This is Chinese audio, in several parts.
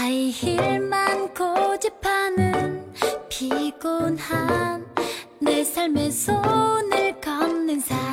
하이힐만 고집하는 피곤한 내 삶에 손을 걷는 사람.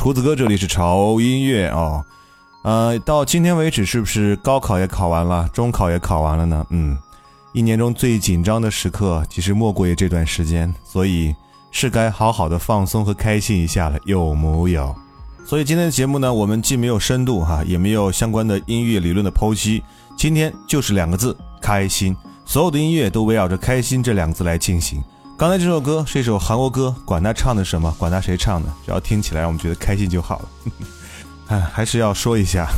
厨子哥，这里是潮音乐哦。呃，到今天为止，是不是高考也考完了，中考也考完了呢？嗯，一年中最紧张的时刻，其实莫过于这段时间，所以是该好好的放松和开心一下了，有木有？所以今天的节目呢，我们既没有深度哈，也没有相关的音乐理论的剖析，今天就是两个字：开心。所有的音乐都围绕着“开心”这两个字来进行。刚才这首歌是一首韩国歌，管它唱的什么，管它谁唱的，只要听起来让我们觉得开心就好了。哎，还是要说一下，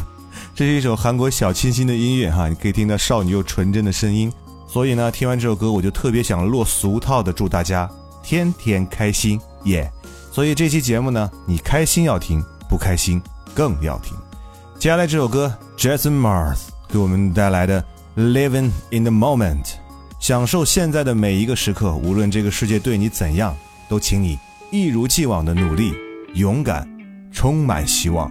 这是一首韩国小清新的音乐哈，你可以听到少女又纯真的声音。所以呢，听完这首歌，我就特别想落俗套的祝大家天天开心耶。所以这期节目呢，你开心要听，不开心更要听。接下来这首歌，Jason Mars 给我们带来的《Living in the Moment》。享受现在的每一个时刻，无论这个世界对你怎样，都请你一如既往的努力、勇敢、充满希望。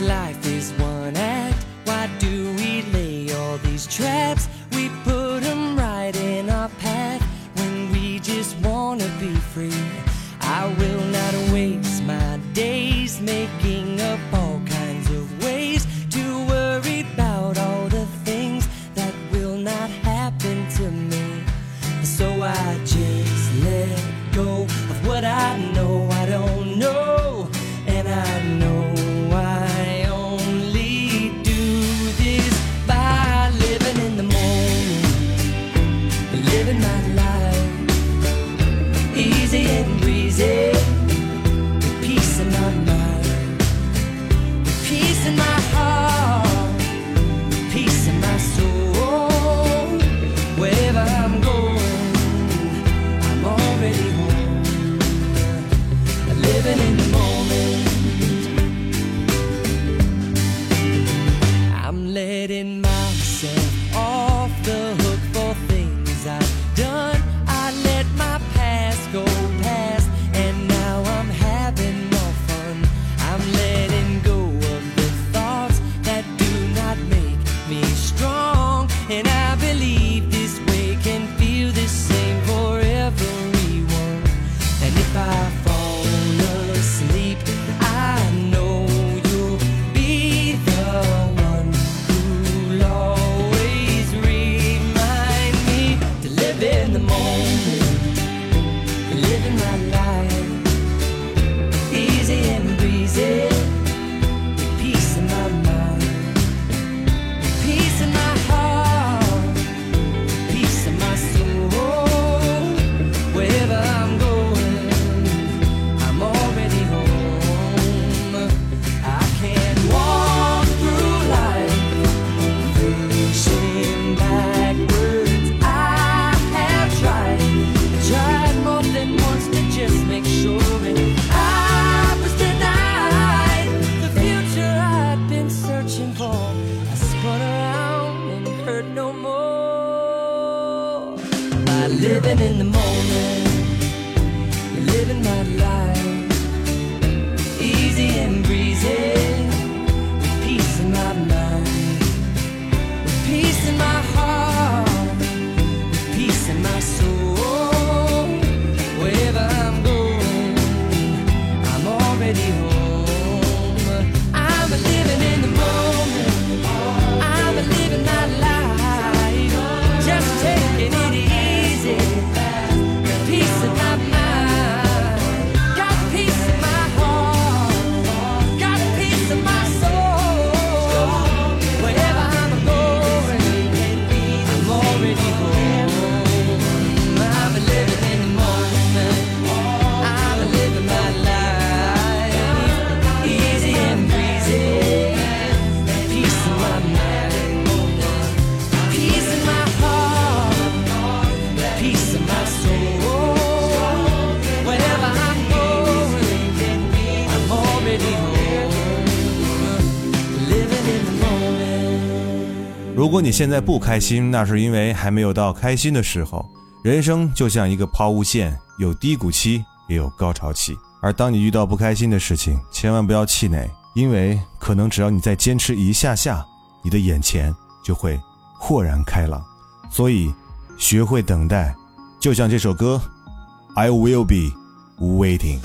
life is strong. Living in the moment, living my life. 现在不开心那是因为还没有到开心的时候。人生就像一个抛物线有低谷期也有高潮期。而当你遇到不开心的事情千万不要气馁因为可能只要你再坚持一下下你的眼前就会豁然开朗。所以学会等待就像这首歌 i will be waiting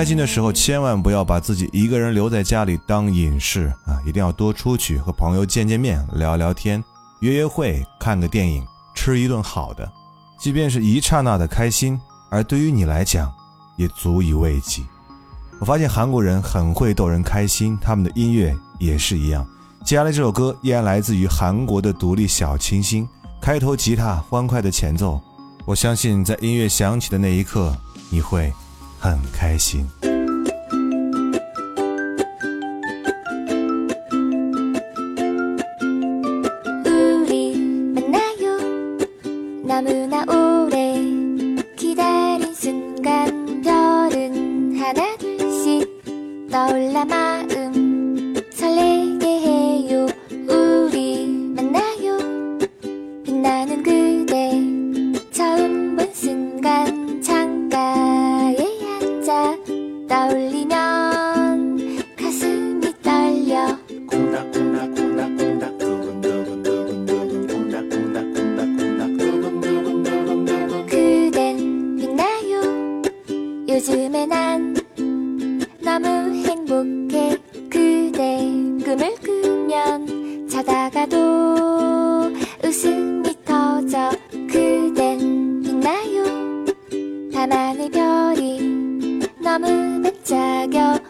开心的时候，千万不要把自己一个人留在家里当隐士啊！一定要多出去和朋友见见面、聊聊天、约约会、看个电影、吃一顿好的，即便是一刹那的开心，而对于你来讲，也足以慰藉。我发现韩国人很会逗人开心，他们的音乐也是一样。接下来这首歌依然来自于韩国的独立小清新，开头吉他欢快的前奏，我相信在音乐响起的那一刻，你会很开心。 밤하늘 별이 너무 반짝여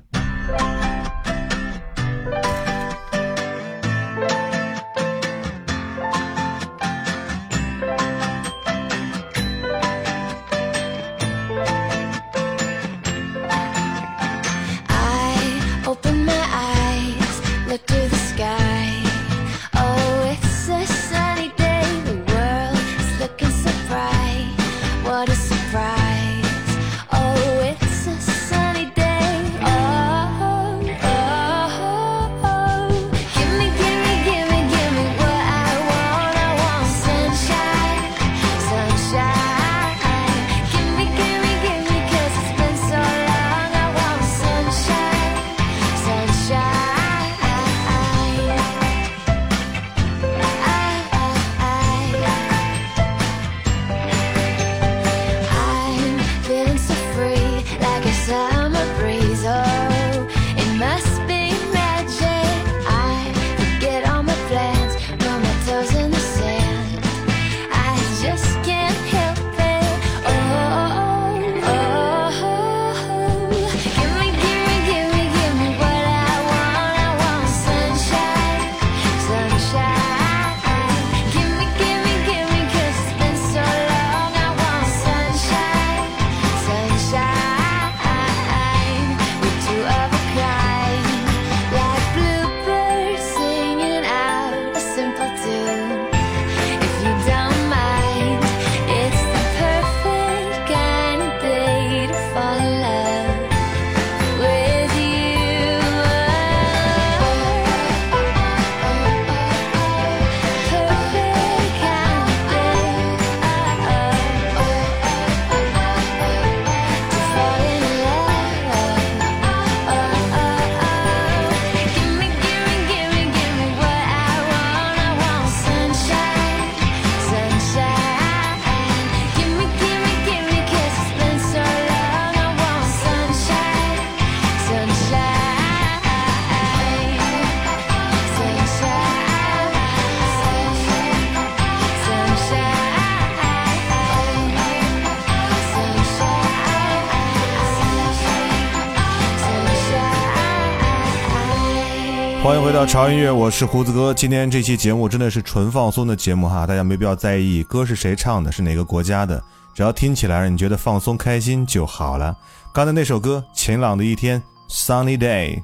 潮音乐，我是胡子哥。今天这期节目真的是纯放松的节目哈，大家没必要在意歌是谁唱的，是哪个国家的，只要听起来让你觉得放松开心就好了。刚才那首歌《晴朗的一天》（Sunny Day），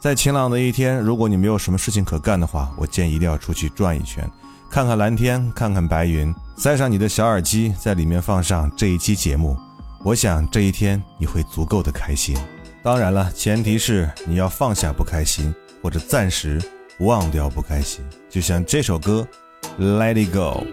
在晴朗的一天，如果你没有什么事情可干的话，我建议一定要出去转一圈，看看蓝天，看看白云，塞上你的小耳机，在里面放上这一期节目，我想这一天你会足够的开心。当然了，前提是你要放下不开心。或者暂时忘掉不开心，就像这首歌《Let It Go》。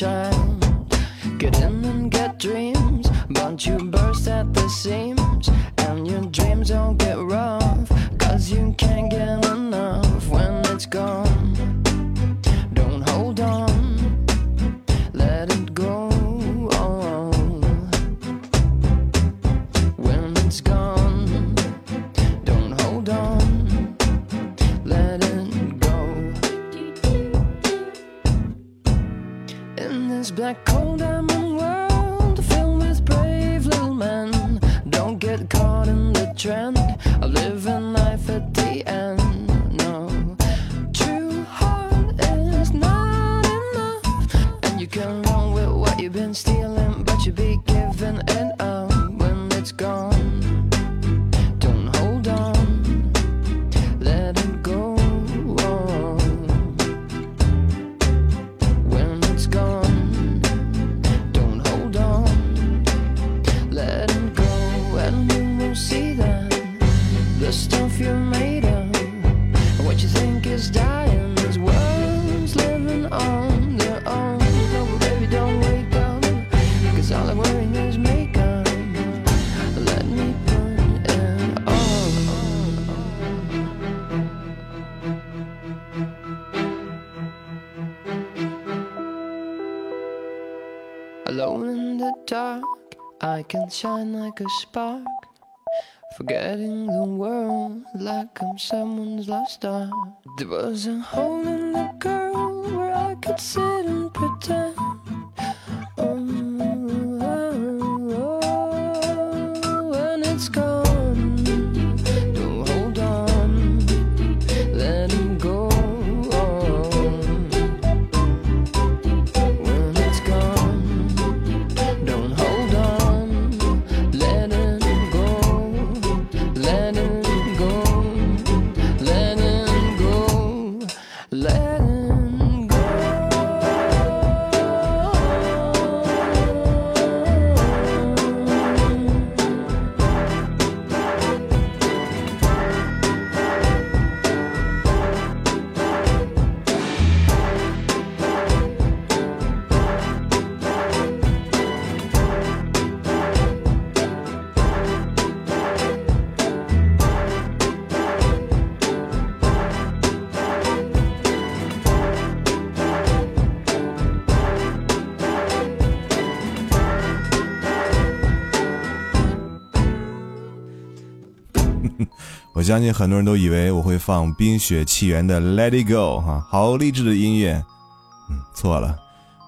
Child. Get in and get dreams, but you burst at the seams I can shine like a spark. Forgetting the world like I'm someone's lost star. There was a hole in the girl where I could sit and pretend. 相信很多人都以为我会放《冰雪奇缘》的《Let It Go》哈，好励志的音乐。嗯，错了。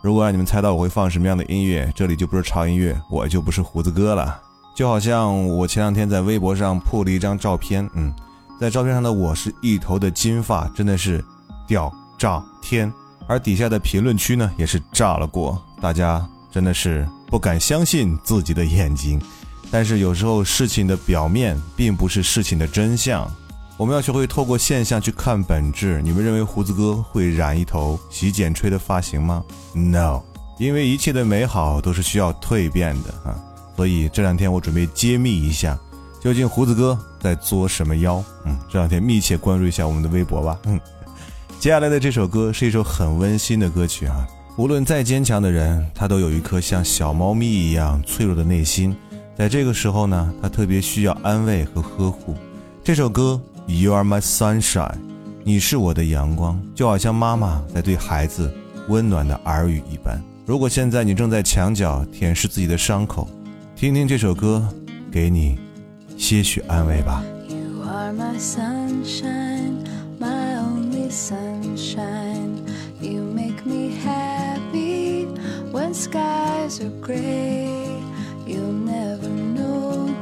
如果让你们猜到我会放什么样的音乐，这里就不是潮音乐，我就不是胡子哥了。就好像我前两天在微博上铺了一张照片，嗯，在照片上的我是一头的金发，真的是屌炸天。而底下的评论区呢，也是炸了锅，大家真的是不敢相信自己的眼睛。但是有时候事情的表面并不是事情的真相，我们要学会透过现象去看本质。你们认为胡子哥会染一头洗剪吹的发型吗？No，因为一切的美好都是需要蜕变的啊。所以这两天我准备揭秘一下，究竟胡子哥在作什么妖？嗯，这两天密切关注一下我们的微博吧。嗯，接下来的这首歌是一首很温馨的歌曲啊。无论再坚强的人，他都有一颗像小猫咪一样脆弱的内心。在这个时候呢，他特别需要安慰和呵护。这首歌《You Are My Sunshine》你是我的阳光，就好像妈妈在对孩子温暖的耳语一般。如果现在你正在墙角舔舐自己的伤口，听听这首歌，给你些许安慰吧。You are my sunshine, my only sunshine. You make me happy when skies are gray. You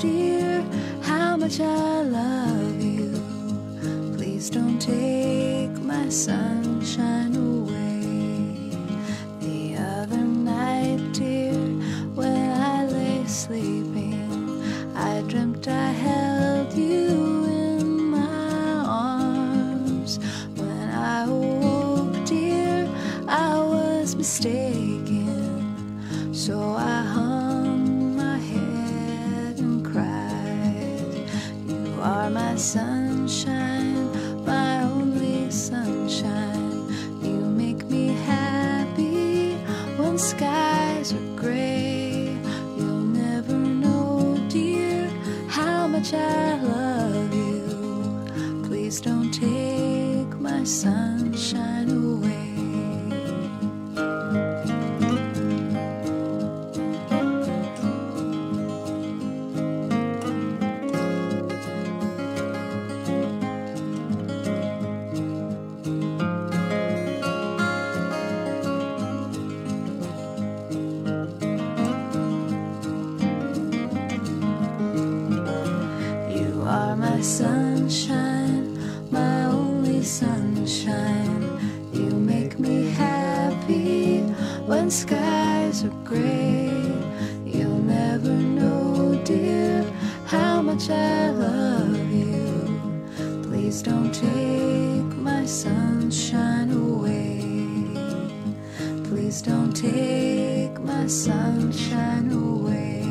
dear, how much I love you. Please don't take my sunshine away. The other night, dear, when I lay sleeping, I dreamt I held you in my arms. When I awoke, dear, I was mistaken. Sunshine, Please don't take my sunshine away. Please don't take my sunshine away.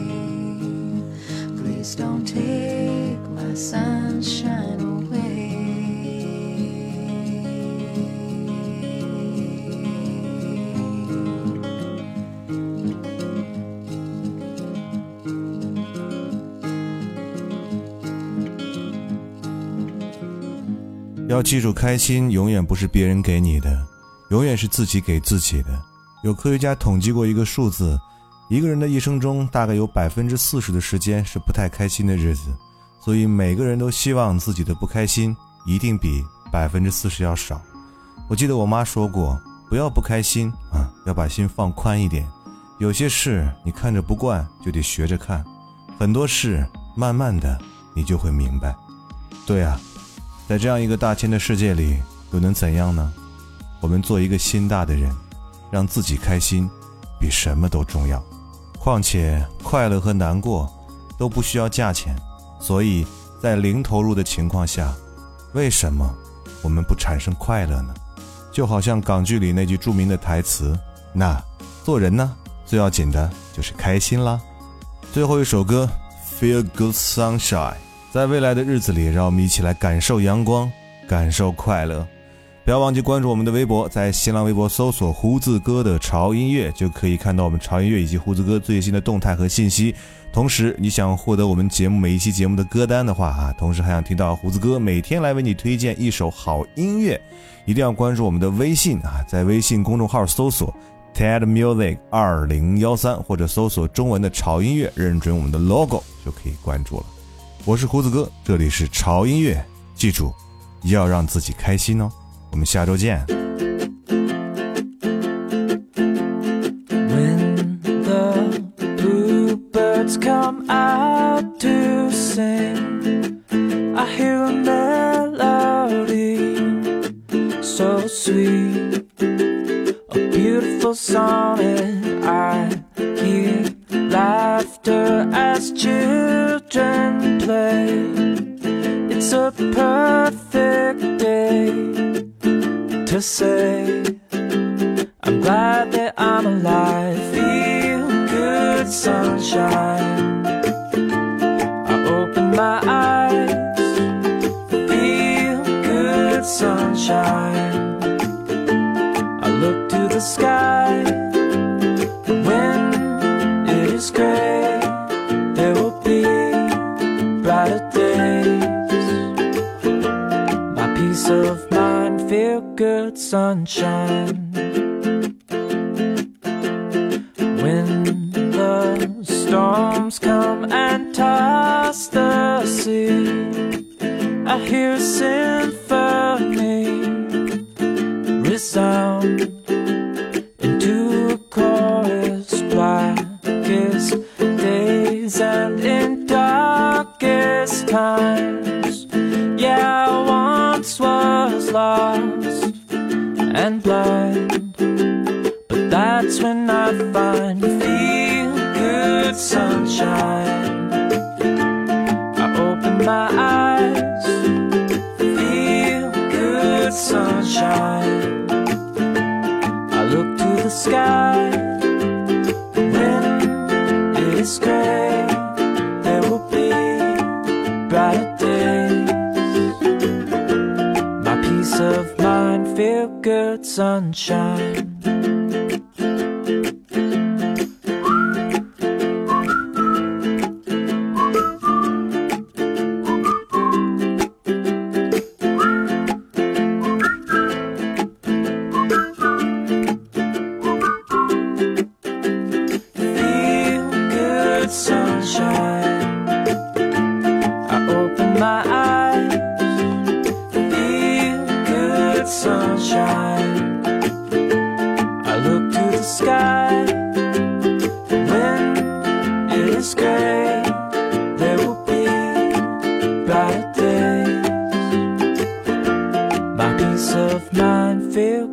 Please don't take my sunshine away. 要记住，开心永远不是别人给你的，永远是自己给自己的。有科学家统计过一个数字，一个人的一生中大概有百分之四十的时间是不太开心的日子，所以每个人都希望自己的不开心一定比百分之四十要少。我记得我妈说过，不要不开心啊，要把心放宽一点。有些事你看着不惯，就得学着看；很多事慢慢的你就会明白。对啊，在这样一个大千的世界里，又能怎样呢？我们做一个心大的人，让自己开心，比什么都重要。况且快乐和难过都不需要价钱，所以在零投入的情况下，为什么我们不产生快乐呢？就好像港剧里那句著名的台词：“那做人呢，最要紧的就是开心啦。”最后一首歌《Feel Good Sunshine》。在未来的日子里，让我们一起来感受阳光，感受快乐。不要忘记关注我们的微博，在新浪微博搜索“胡子哥的潮音乐”，就可以看到我们潮音乐以及胡子哥最新的动态和信息。同时，你想获得我们节目每一期节目的歌单的话啊，同时还想听到胡子哥每天来为你推荐一首好音乐，一定要关注我们的微信啊，在微信公众号搜索 TED Music 二零幺三，或者搜索中文的潮音乐，认准我们的 logo 就可以关注了。我是胡子哥，这里是潮音乐，记住要让自己开心哦。我们下周见。When the bluebirds come out to sing, I hear a melody so sweet, a beautiful song, and I hear laughter as children play. It's a perfect day to say. I'm glad that I'm alive. Feel good sunshine. I open my eyes. Feel good sunshine. Sunshine. I look to the sky when it is gray. There will be brighter days. My peace of mind, feel good sunshine.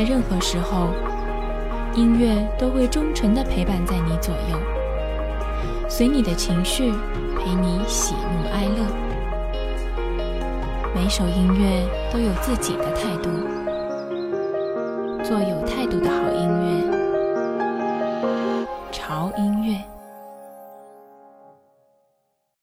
在任何时候，音乐都会忠诚地陪伴在你左右，随你的情绪，陪你喜怒哀乐。每首音乐都有自己的态度，做有态度的好